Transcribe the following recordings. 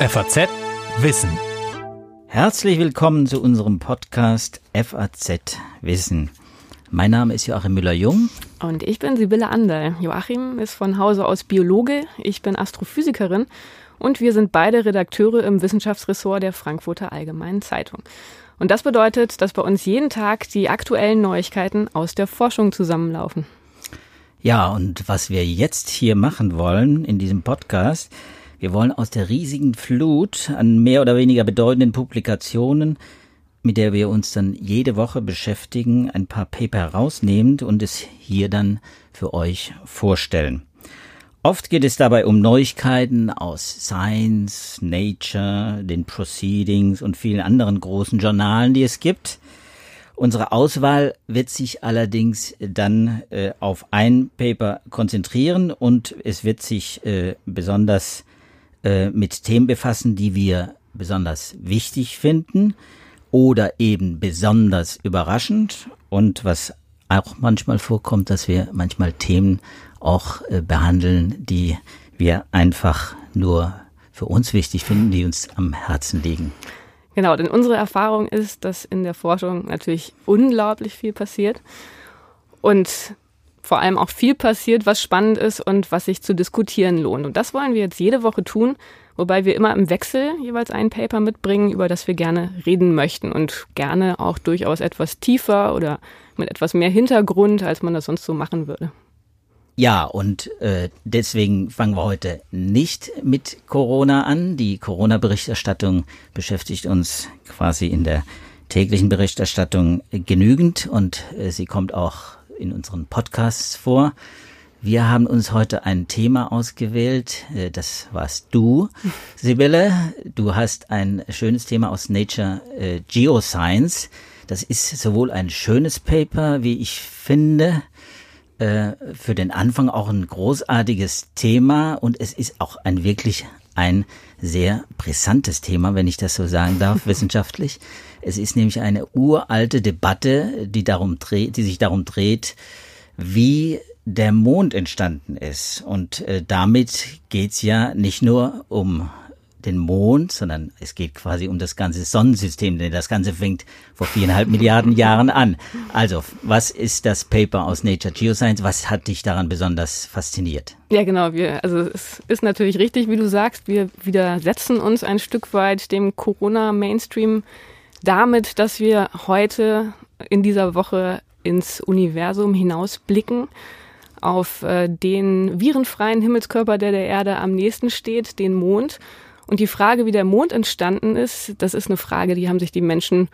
FAZ Wissen. Herzlich willkommen zu unserem Podcast FAZ Wissen. Mein Name ist Joachim Müller-Jung. Und ich bin Sibylle Anderl. Joachim ist von Hause aus Biologe, ich bin Astrophysikerin und wir sind beide Redakteure im Wissenschaftsressort der Frankfurter Allgemeinen Zeitung. Und das bedeutet, dass bei uns jeden Tag die aktuellen Neuigkeiten aus der Forschung zusammenlaufen. Ja, und was wir jetzt hier machen wollen in diesem Podcast, wir wollen aus der riesigen Flut an mehr oder weniger bedeutenden Publikationen, mit der wir uns dann jede Woche beschäftigen, ein paar Paper herausnehmen und es hier dann für euch vorstellen. Oft geht es dabei um Neuigkeiten aus Science, Nature, den Proceedings und vielen anderen großen Journalen, die es gibt. Unsere Auswahl wird sich allerdings dann äh, auf ein Paper konzentrieren und es wird sich äh, besonders äh, mit Themen befassen, die wir besonders wichtig finden oder eben besonders überraschend und was auch manchmal vorkommt, dass wir manchmal Themen auch äh, behandeln, die wir einfach nur für uns wichtig finden, die uns am Herzen liegen. Genau, denn unsere Erfahrung ist, dass in der Forschung natürlich unglaublich viel passiert und vor allem auch viel passiert, was spannend ist und was sich zu diskutieren lohnt. Und das wollen wir jetzt jede Woche tun, wobei wir immer im Wechsel jeweils ein Paper mitbringen, über das wir gerne reden möchten und gerne auch durchaus etwas tiefer oder mit etwas mehr Hintergrund, als man das sonst so machen würde. Ja, und äh, deswegen fangen wir heute nicht mit Corona an. Die Corona-Berichterstattung beschäftigt uns quasi in der täglichen Berichterstattung genügend und äh, sie kommt auch in unseren Podcasts vor. Wir haben uns heute ein Thema ausgewählt. Äh, das warst du, Sibylle. Du hast ein schönes Thema aus Nature äh, Geoscience. Das ist sowohl ein schönes Paper, wie ich finde, äh, für den Anfang auch ein großartiges Thema und es ist auch ein wirklich ein sehr brisantes Thema, wenn ich das so sagen darf, wissenschaftlich. Es ist nämlich eine uralte Debatte, die darum dreht, die sich darum dreht, wie der Mond entstanden ist. Und äh, damit geht's ja nicht nur um den Mond, sondern es geht quasi um das ganze Sonnensystem, denn das Ganze fängt vor viereinhalb Milliarden Jahren an. Also, was ist das Paper aus Nature Geoscience? Was hat dich daran besonders fasziniert? Ja, genau. Wir, also es ist natürlich richtig, wie du sagst, wir widersetzen uns ein Stück weit dem Corona-Mainstream damit, dass wir heute in dieser Woche ins Universum hinausblicken auf äh, den virenfreien Himmelskörper, der der Erde am nächsten steht, den Mond. Und die Frage, wie der Mond entstanden ist, das ist eine Frage, die haben sich die Menschen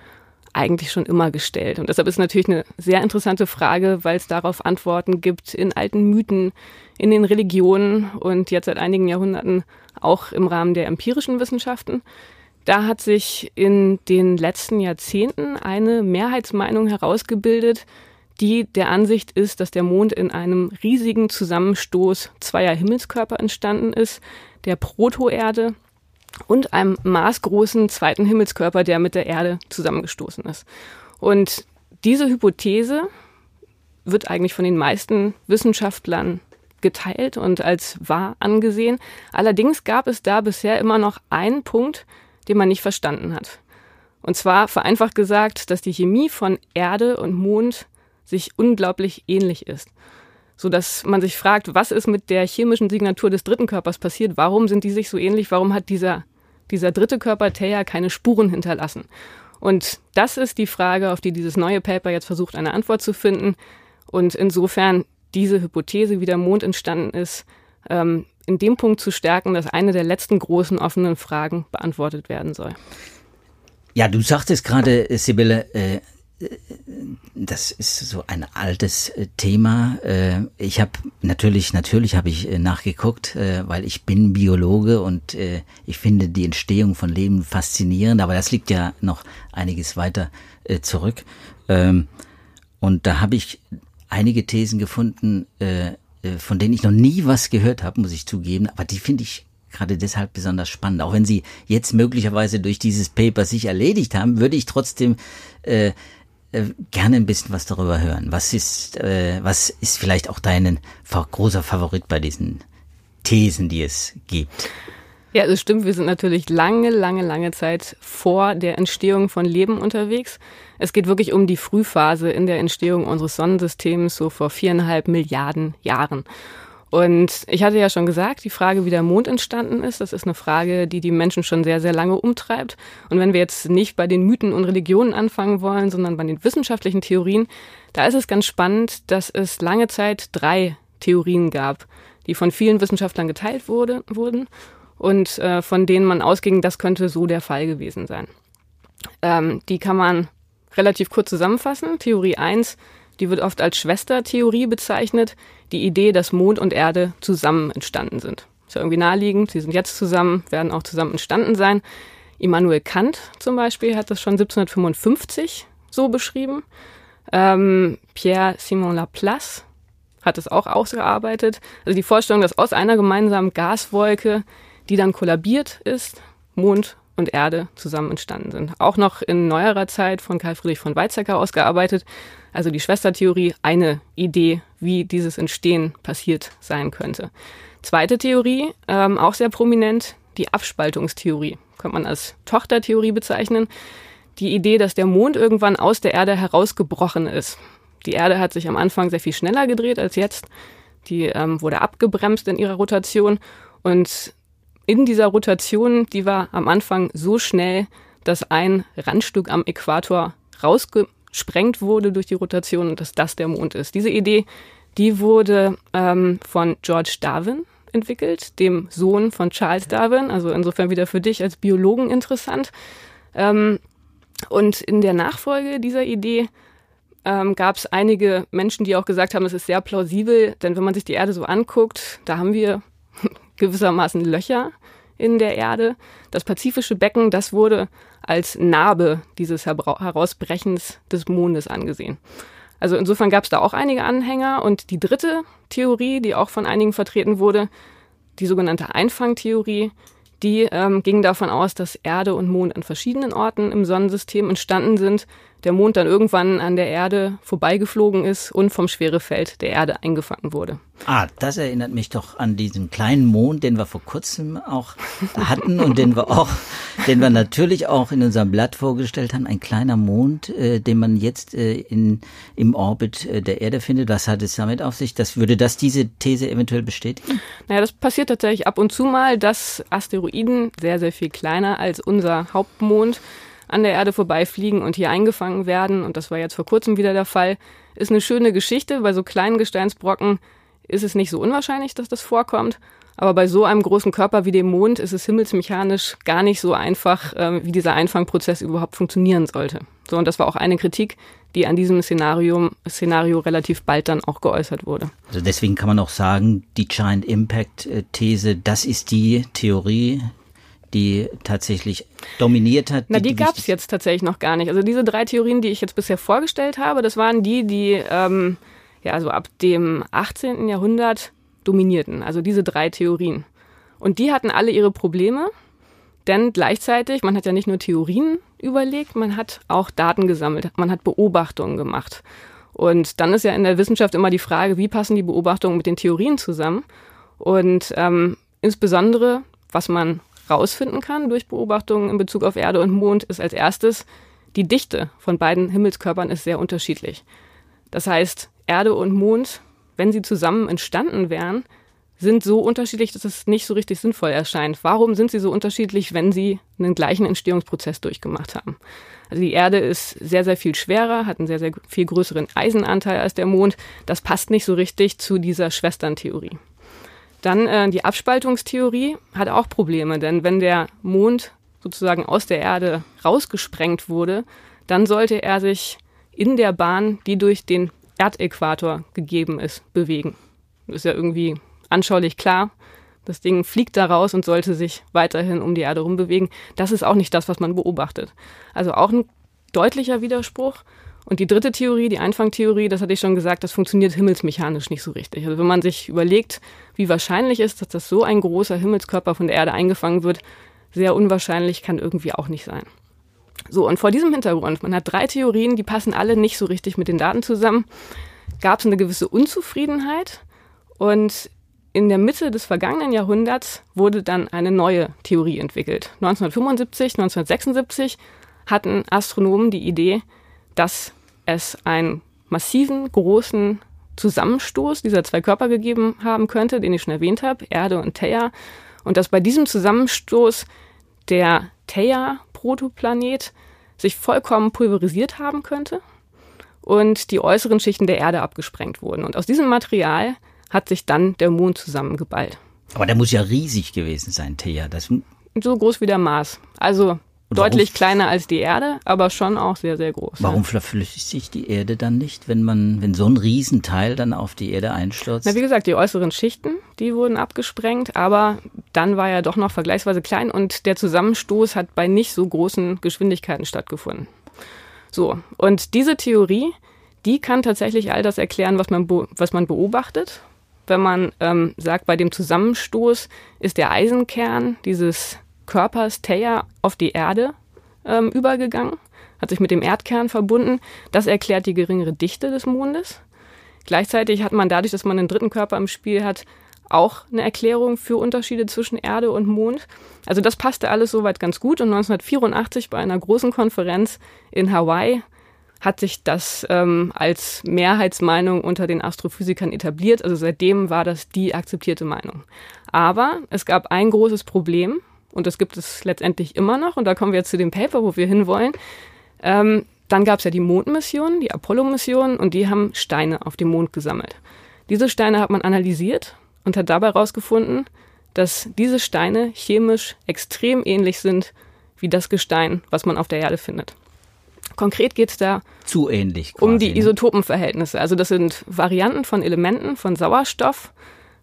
eigentlich schon immer gestellt. Und deshalb ist natürlich eine sehr interessante Frage, weil es darauf Antworten gibt in alten Mythen, in den Religionen und jetzt seit einigen Jahrhunderten auch im Rahmen der empirischen Wissenschaften. Da hat sich in den letzten Jahrzehnten eine Mehrheitsmeinung herausgebildet, die der Ansicht ist, dass der Mond in einem riesigen Zusammenstoß zweier Himmelskörper entstanden ist, der Protoerde und einem maßgroßen zweiten Himmelskörper, der mit der Erde zusammengestoßen ist. Und diese Hypothese wird eigentlich von den meisten Wissenschaftlern geteilt und als wahr angesehen. Allerdings gab es da bisher immer noch einen Punkt, den man nicht verstanden hat. Und zwar vereinfacht gesagt, dass die Chemie von Erde und Mond sich unglaublich ähnlich ist. So dass man sich fragt, was ist mit der chemischen Signatur des dritten Körpers passiert? Warum sind die sich so ähnlich? Warum hat dieser, dieser dritte Körper Theia keine Spuren hinterlassen? Und das ist die Frage, auf die dieses neue Paper jetzt versucht, eine Antwort zu finden. Und insofern diese Hypothese, wie der Mond entstanden ist, ähm, in dem Punkt zu stärken, dass eine der letzten großen offenen Fragen beantwortet werden soll. Ja, du sagtest gerade, Sibylle, äh, das ist so ein altes äh, Thema. Äh, ich habe natürlich, natürlich habe ich äh, nachgeguckt, weil ich bin Biologe und ich finde die Entstehung von Leben faszinierend, aber das liegt ja noch einiges weiter zurück. Ähm, und da habe ich einige Thesen gefunden, von denen ich noch nie was gehört habe, muss ich zugeben, aber die finde ich gerade deshalb besonders spannend. Auch wenn sie jetzt möglicherweise durch dieses Paper sich erledigt haben, würde ich trotzdem äh, gerne ein bisschen was darüber hören. Was ist, äh, was ist vielleicht auch dein großer Favorit bei diesen Thesen, die es gibt? Ja, es stimmt. Wir sind natürlich lange, lange, lange Zeit vor der Entstehung von Leben unterwegs. Es geht wirklich um die Frühphase in der Entstehung unseres Sonnensystems, so vor viereinhalb Milliarden Jahren. Und ich hatte ja schon gesagt, die Frage, wie der Mond entstanden ist, das ist eine Frage, die die Menschen schon sehr, sehr lange umtreibt. Und wenn wir jetzt nicht bei den Mythen und Religionen anfangen wollen, sondern bei den wissenschaftlichen Theorien, da ist es ganz spannend, dass es lange Zeit drei Theorien gab, die von vielen Wissenschaftlern geteilt wurde, wurden und äh, von denen man ausging, das könnte so der Fall gewesen sein. Ähm, die kann man relativ kurz zusammenfassen. Theorie 1, die wird oft als Schwestertheorie bezeichnet, die Idee, dass Mond und Erde zusammen entstanden sind. Ist ja irgendwie naheliegend, sie sind jetzt zusammen, werden auch zusammen entstanden sein. Immanuel Kant zum Beispiel hat das schon 1755 so beschrieben. Ähm, Pierre Simon Laplace hat es auch ausgearbeitet. Also die Vorstellung, dass aus einer gemeinsamen Gaswolke, die dann kollabiert ist, Mond und Erde zusammen entstanden sind. Auch noch in neuerer Zeit von Karl Friedrich von Weizsäcker ausgearbeitet. Also die Schwestertheorie, eine Idee, wie dieses Entstehen passiert sein könnte. Zweite Theorie, ähm, auch sehr prominent, die Abspaltungstheorie. Könnte man als Tochtertheorie bezeichnen. Die Idee, dass der Mond irgendwann aus der Erde herausgebrochen ist. Die Erde hat sich am Anfang sehr viel schneller gedreht als jetzt. Die ähm, wurde abgebremst in ihrer Rotation. Und in dieser Rotation, die war am Anfang so schnell, dass ein Randstück am Äquator rausgesprengt wurde durch die Rotation und dass das der Mond ist. Diese Idee, die wurde ähm, von George Darwin entwickelt, dem Sohn von Charles Darwin. Also insofern wieder für dich als Biologen interessant. Ähm, und in der Nachfolge dieser Idee ähm, gab es einige Menschen, die auch gesagt haben, es ist sehr plausibel, denn wenn man sich die Erde so anguckt, da haben wir gewissermaßen Löcher in der Erde. Das pazifische Becken, das wurde als Narbe dieses Herausbrechens des Mondes angesehen. Also insofern gab es da auch einige Anhänger. Und die dritte Theorie, die auch von einigen vertreten wurde, die sogenannte Einfangtheorie, die ähm, ging davon aus, dass Erde und Mond an verschiedenen Orten im Sonnensystem entstanden sind, der Mond dann irgendwann an der Erde vorbeigeflogen ist und vom Schwerefeld der Erde eingefangen wurde. Ah, das erinnert mich doch an diesen kleinen Mond, den wir vor kurzem auch hatten und den wir auch, den wir natürlich auch in unserem Blatt vorgestellt haben. Ein kleiner Mond, äh, den man jetzt äh, in, im Orbit äh, der Erde findet. Was hat es damit auf sich? Das, würde das diese These eventuell bestätigen? Naja, das passiert tatsächlich ab und zu mal, dass Asteroiden sehr, sehr viel kleiner als unser Hauptmond an der Erde vorbeifliegen und hier eingefangen werden. Und das war jetzt vor kurzem wieder der Fall. Ist eine schöne Geschichte. Bei so kleinen Gesteinsbrocken ist es nicht so unwahrscheinlich, dass das vorkommt. Aber bei so einem großen Körper wie dem Mond ist es himmelsmechanisch gar nicht so einfach, äh, wie dieser Einfangprozess überhaupt funktionieren sollte. So, und das war auch eine Kritik, die an diesem Szenario, Szenario relativ bald dann auch geäußert wurde. Also deswegen kann man auch sagen, die Giant Impact These, das ist die Theorie, die tatsächlich dominiert hat. Na, die, die gab es jetzt tatsächlich noch gar nicht. Also diese drei Theorien, die ich jetzt bisher vorgestellt habe, das waren die, die ähm, ja also ab dem 18. Jahrhundert dominierten. Also diese drei Theorien. Und die hatten alle ihre Probleme, denn gleichzeitig, man hat ja nicht nur Theorien überlegt, man hat auch Daten gesammelt, man hat Beobachtungen gemacht. Und dann ist ja in der Wissenschaft immer die Frage, wie passen die Beobachtungen mit den Theorien zusammen? Und ähm, insbesondere, was man rausfinden kann durch Beobachtungen in Bezug auf Erde und Mond, ist als erstes, die Dichte von beiden Himmelskörpern ist sehr unterschiedlich. Das heißt, Erde und Mond, wenn sie zusammen entstanden wären, sind so unterschiedlich, dass es nicht so richtig sinnvoll erscheint. Warum sind sie so unterschiedlich, wenn sie einen gleichen Entstehungsprozess durchgemacht haben? Also die Erde ist sehr, sehr viel schwerer, hat einen sehr, sehr viel größeren Eisenanteil als der Mond. Das passt nicht so richtig zu dieser Schwesterntheorie. Dann äh, die Abspaltungstheorie hat auch Probleme, denn wenn der Mond sozusagen aus der Erde rausgesprengt wurde, dann sollte er sich in der Bahn, die durch den Erdäquator gegeben ist, bewegen. Das ist ja irgendwie anschaulich klar. Das Ding fliegt da raus und sollte sich weiterhin um die Erde rumbewegen. Das ist auch nicht das, was man beobachtet. Also auch ein deutlicher Widerspruch. Und die dritte Theorie, die Einfangtheorie, das hatte ich schon gesagt, das funktioniert himmelsmechanisch nicht so richtig. Also wenn man sich überlegt, wie wahrscheinlich ist, dass das so ein großer Himmelskörper von der Erde eingefangen wird, sehr unwahrscheinlich kann irgendwie auch nicht sein. So, und vor diesem Hintergrund, man hat drei Theorien, die passen alle nicht so richtig mit den Daten zusammen, gab es eine gewisse Unzufriedenheit und in der Mitte des vergangenen Jahrhunderts wurde dann eine neue Theorie entwickelt. 1975, 1976 hatten Astronomen die Idee, dass es einen massiven, großen Zusammenstoß dieser zwei Körper gegeben haben könnte, den ich schon erwähnt habe, Erde und Theia, und dass bei diesem Zusammenstoß der Theia-Protoplanet sich vollkommen pulverisiert haben könnte und die äußeren Schichten der Erde abgesprengt wurden. Und aus diesem Material hat sich dann der Mond zusammengeballt. Aber der muss ja riesig gewesen sein, Thea. Das so groß wie der Mars. Also deutlich kleiner als die Erde, aber schon auch sehr, sehr groß. Warum ja. verflüchtigt sich die Erde dann nicht, wenn man, wenn so ein Riesenteil dann auf die Erde einstürzt? Na, wie gesagt, die äußeren Schichten, die wurden abgesprengt, aber dann war er doch noch vergleichsweise klein und der Zusammenstoß hat bei nicht so großen Geschwindigkeiten stattgefunden. So. Und diese Theorie, die kann tatsächlich all das erklären, was man, was man beobachtet wenn man ähm, sagt, bei dem Zusammenstoß ist der Eisenkern dieses Körpers Theia auf die Erde ähm, übergegangen, hat sich mit dem Erdkern verbunden. Das erklärt die geringere Dichte des Mondes. Gleichzeitig hat man dadurch, dass man einen dritten Körper im Spiel hat, auch eine Erklärung für Unterschiede zwischen Erde und Mond. Also das passte alles soweit ganz gut. Und 1984 bei einer großen Konferenz in Hawaii hat sich das ähm, als Mehrheitsmeinung unter den Astrophysikern etabliert. Also seitdem war das die akzeptierte Meinung. Aber es gab ein großes Problem und das gibt es letztendlich immer noch. Und da kommen wir jetzt zu dem Paper, wo wir hinwollen. Ähm, dann gab es ja die Mondmission, die Apollo-Mission und die haben Steine auf dem Mond gesammelt. Diese Steine hat man analysiert und hat dabei herausgefunden, dass diese Steine chemisch extrem ähnlich sind wie das Gestein, was man auf der Erde findet. Konkret geht es da zu ähnlich quasi, um die ne? Isotopenverhältnisse. Also das sind Varianten von Elementen von Sauerstoff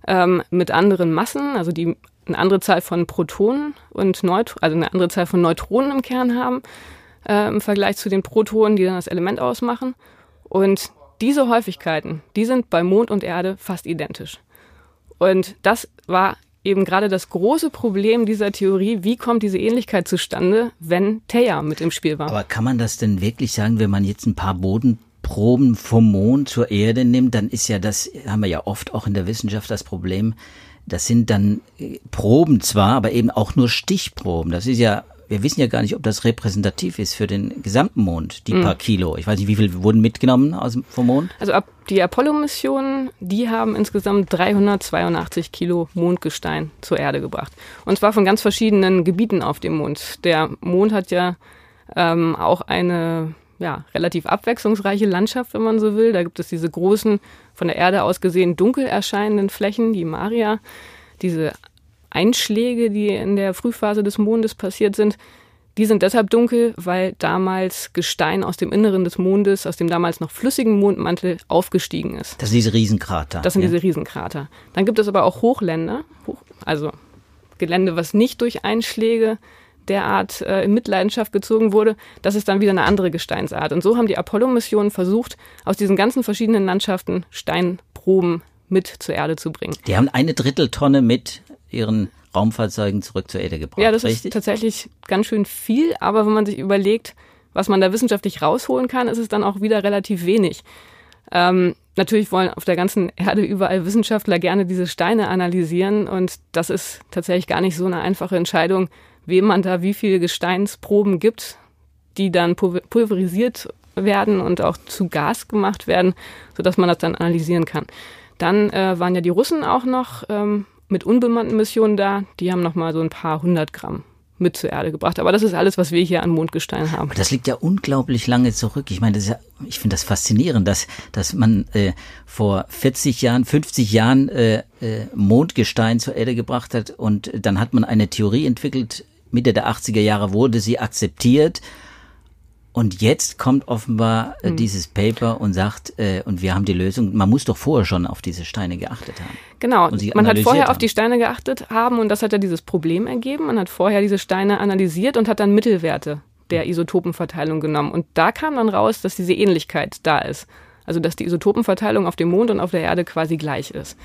ähm, mit anderen Massen, also die eine andere Zahl von Protonen und Neut also eine andere Zahl von Neutronen im Kern haben äh, im Vergleich zu den Protonen, die dann das Element ausmachen. Und diese Häufigkeiten, die sind bei Mond und Erde fast identisch. Und das war eben gerade das große Problem dieser Theorie, wie kommt diese Ähnlichkeit zustande, wenn Theia mit im Spiel war. Aber kann man das denn wirklich sagen, wenn man jetzt ein paar Bodenproben vom Mond zur Erde nimmt, dann ist ja das, haben wir ja oft auch in der Wissenschaft das Problem, das sind dann äh, Proben zwar, aber eben auch nur Stichproben. Das ist ja wir wissen ja gar nicht, ob das repräsentativ ist für den gesamten Mond, die mhm. paar Kilo. Ich weiß nicht, wie viel wurden mitgenommen aus, vom Mond? Also ab die Apollo-Missionen, die haben insgesamt 382 Kilo Mondgestein zur Erde gebracht. Und zwar von ganz verschiedenen Gebieten auf dem Mond. Der Mond hat ja ähm, auch eine ja, relativ abwechslungsreiche Landschaft, wenn man so will. Da gibt es diese großen, von der Erde aus gesehen dunkel erscheinenden Flächen, die Maria, diese Einschläge, die in der Frühphase des Mondes passiert sind, die sind deshalb dunkel, weil damals Gestein aus dem Inneren des Mondes, aus dem damals noch flüssigen Mondmantel aufgestiegen ist. Das sind diese Riesenkrater. Das sind ja. diese Riesenkrater. Dann gibt es aber auch Hochländer, also Gelände, was nicht durch Einschläge derart äh, in Mitleidenschaft gezogen wurde, das ist dann wieder eine andere Gesteinsart. Und so haben die Apollo-Missionen versucht, aus diesen ganzen verschiedenen Landschaften Steinproben mit zur Erde zu bringen. Die haben eine Dritteltonne mit ihren Raumfahrzeugen zurück zur Erde gebracht. Ja, das richtig? ist tatsächlich ganz schön viel, aber wenn man sich überlegt, was man da wissenschaftlich rausholen kann, ist es dann auch wieder relativ wenig. Ähm, natürlich wollen auf der ganzen Erde überall Wissenschaftler gerne diese Steine analysieren und das ist tatsächlich gar nicht so eine einfache Entscheidung, wem man da wie viele Gesteinsproben gibt, die dann pulverisiert werden und auch zu Gas gemacht werden, sodass man das dann analysieren kann. Dann äh, waren ja die Russen auch noch ähm, mit unbemannten Missionen da. Die haben noch mal so ein paar hundert Gramm mit zur Erde gebracht. Aber das ist alles, was wir hier an Mondgestein haben. Aber das liegt ja unglaublich lange zurück. Ich meine, ja, ich finde das faszinierend, dass, dass man äh, vor 40 Jahren, 50 Jahren äh, äh, Mondgestein zur Erde gebracht hat und dann hat man eine Theorie entwickelt. Mitte der 80er Jahre wurde sie akzeptiert und jetzt kommt offenbar äh, hm. dieses Paper und sagt, äh, und wir haben die Lösung, man muss doch vorher schon auf diese Steine geachtet haben. Genau, man hat vorher haben. auf die Steine geachtet haben und das hat ja dieses Problem ergeben. Man hat vorher diese Steine analysiert und hat dann Mittelwerte der Isotopenverteilung genommen. Und da kam dann raus, dass diese Ähnlichkeit da ist. Also dass die Isotopenverteilung auf dem Mond und auf der Erde quasi gleich ist.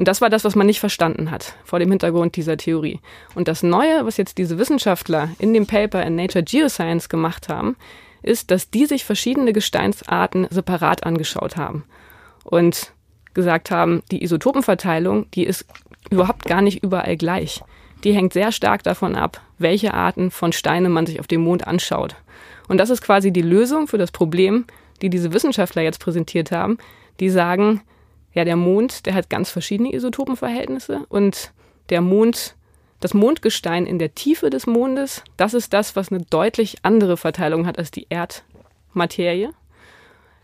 Und das war das, was man nicht verstanden hat vor dem Hintergrund dieser Theorie. Und das Neue, was jetzt diese Wissenschaftler in dem Paper in Nature Geoscience gemacht haben, ist, dass die sich verschiedene Gesteinsarten separat angeschaut haben. Und gesagt haben, die Isotopenverteilung, die ist überhaupt gar nicht überall gleich. Die hängt sehr stark davon ab, welche Arten von Steinen man sich auf dem Mond anschaut. Und das ist quasi die Lösung für das Problem, die diese Wissenschaftler jetzt präsentiert haben. Die sagen, ja, der Mond, der hat ganz verschiedene Isotopenverhältnisse und der Mond, das Mondgestein in der Tiefe des Mondes, das ist das, was eine deutlich andere Verteilung hat als die Erdmaterie.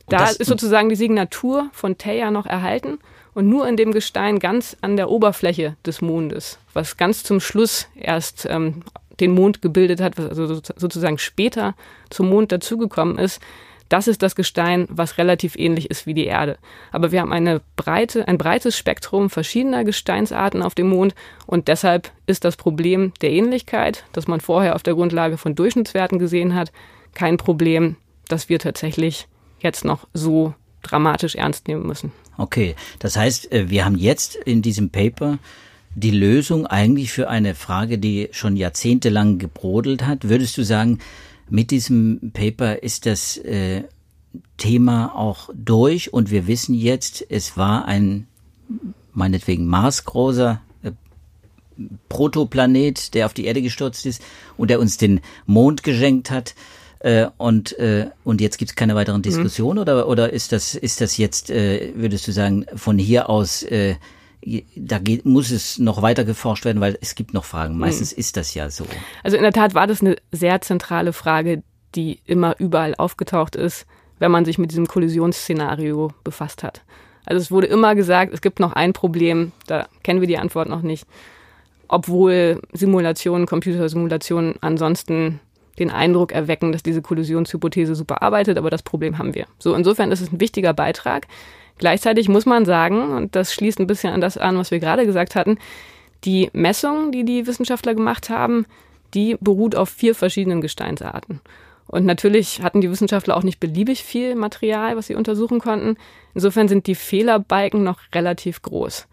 Da das, ist sozusagen die Signatur von Theia noch erhalten und nur in dem Gestein ganz an der Oberfläche des Mondes, was ganz zum Schluss erst ähm, den Mond gebildet hat, was also sozusagen später zum Mond dazugekommen ist, das ist das Gestein, was relativ ähnlich ist wie die Erde. Aber wir haben eine breite, ein breites Spektrum verschiedener Gesteinsarten auf dem Mond und deshalb ist das Problem der Ähnlichkeit, das man vorher auf der Grundlage von Durchschnittswerten gesehen hat, kein Problem, das wir tatsächlich jetzt noch so dramatisch ernst nehmen müssen. Okay, das heißt, äh, wir haben jetzt in diesem Paper die Lösung eigentlich für eine Frage, die schon jahrzehntelang gebrodelt hat. Würdest du sagen, mit diesem Paper ist das äh, Thema auch durch und wir wissen jetzt, es war ein meinetwegen maßgroßer äh, Protoplanet, der auf die Erde gestürzt ist und der uns den Mond geschenkt hat. Äh, und, äh, und jetzt gibt es keine weiteren mhm. Diskussionen mhm. oder, oder ist das, ist das jetzt, äh, würdest du sagen, von hier aus äh, da geht, muss es noch weiter geforscht werden, weil es gibt noch Fragen. Meistens mhm. ist das ja so. Also in der Tat war das eine sehr zentrale Frage, die immer überall aufgetaucht ist, wenn man sich mit diesem Kollisionsszenario befasst hat. Also es wurde immer gesagt, es gibt noch ein Problem, da kennen wir die Antwort noch nicht, obwohl Simulationen, Computersimulationen ansonsten den Eindruck erwecken, dass diese Kollisionshypothese super arbeitet, aber das Problem haben wir. So, insofern ist es ein wichtiger Beitrag. Gleichzeitig muss man sagen, und das schließt ein bisschen an das an, was wir gerade gesagt hatten, die Messung, die die Wissenschaftler gemacht haben, die beruht auf vier verschiedenen Gesteinsarten. Und natürlich hatten die Wissenschaftler auch nicht beliebig viel Material, was sie untersuchen konnten. Insofern sind die Fehlerbalken noch relativ groß.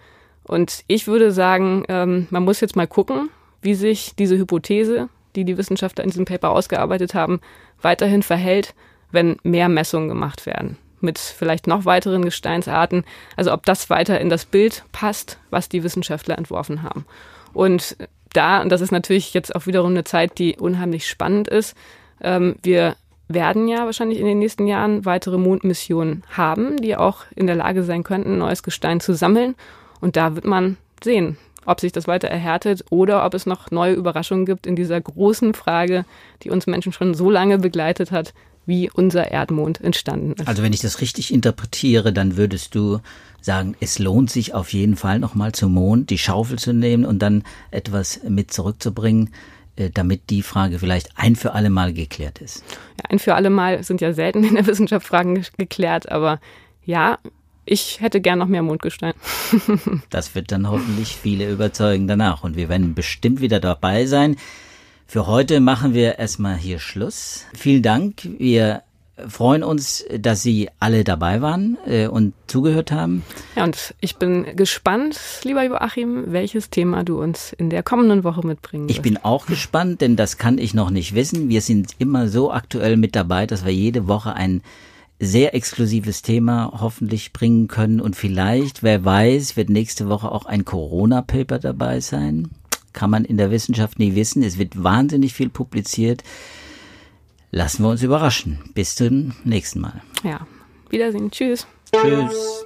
Und ich würde sagen, ähm, man muss jetzt mal gucken, wie sich diese Hypothese, die die Wissenschaftler in diesem Paper ausgearbeitet haben, weiterhin verhält, wenn mehr Messungen gemacht werden mit vielleicht noch weiteren Gesteinsarten. Also ob das weiter in das Bild passt, was die Wissenschaftler entworfen haben. Und da, und das ist natürlich jetzt auch wiederum eine Zeit, die unheimlich spannend ist, ähm, wir werden ja wahrscheinlich in den nächsten Jahren weitere Mondmissionen haben, die auch in der Lage sein könnten, neues Gestein zu sammeln. Und da wird man sehen, ob sich das weiter erhärtet oder ob es noch neue Überraschungen gibt in dieser großen Frage, die uns Menschen schon so lange begleitet hat, wie unser Erdmond entstanden ist. Also wenn ich das richtig interpretiere, dann würdest du sagen, es lohnt sich auf jeden Fall nochmal zum Mond die Schaufel zu nehmen und dann etwas mit zurückzubringen, äh, damit die Frage vielleicht ein für alle Mal geklärt ist. Ja, ein für alle Mal sind ja selten in der Wissenschaft Fragen geklärt, aber ja, ich hätte gern noch mehr Mondgestein. das wird dann hoffentlich viele überzeugen danach und wir werden bestimmt wieder dabei sein. Für heute machen wir erstmal hier Schluss. Vielen Dank. Wir freuen uns, dass Sie alle dabei waren äh, und zugehört haben. Ja, und ich bin gespannt, lieber Joachim, welches Thema du uns in der kommenden Woche mitbringen wirst. Ich bin auch gespannt, denn das kann ich noch nicht wissen. Wir sind immer so aktuell mit dabei, dass wir jede Woche ein sehr exklusives Thema hoffentlich bringen können und vielleicht, wer weiß, wird nächste Woche auch ein Corona-Paper dabei sein kann man in der Wissenschaft nie wissen. Es wird wahnsinnig viel publiziert. Lassen wir uns überraschen. Bis zum nächsten Mal. Ja, Wiedersehen. Tschüss. Tschüss.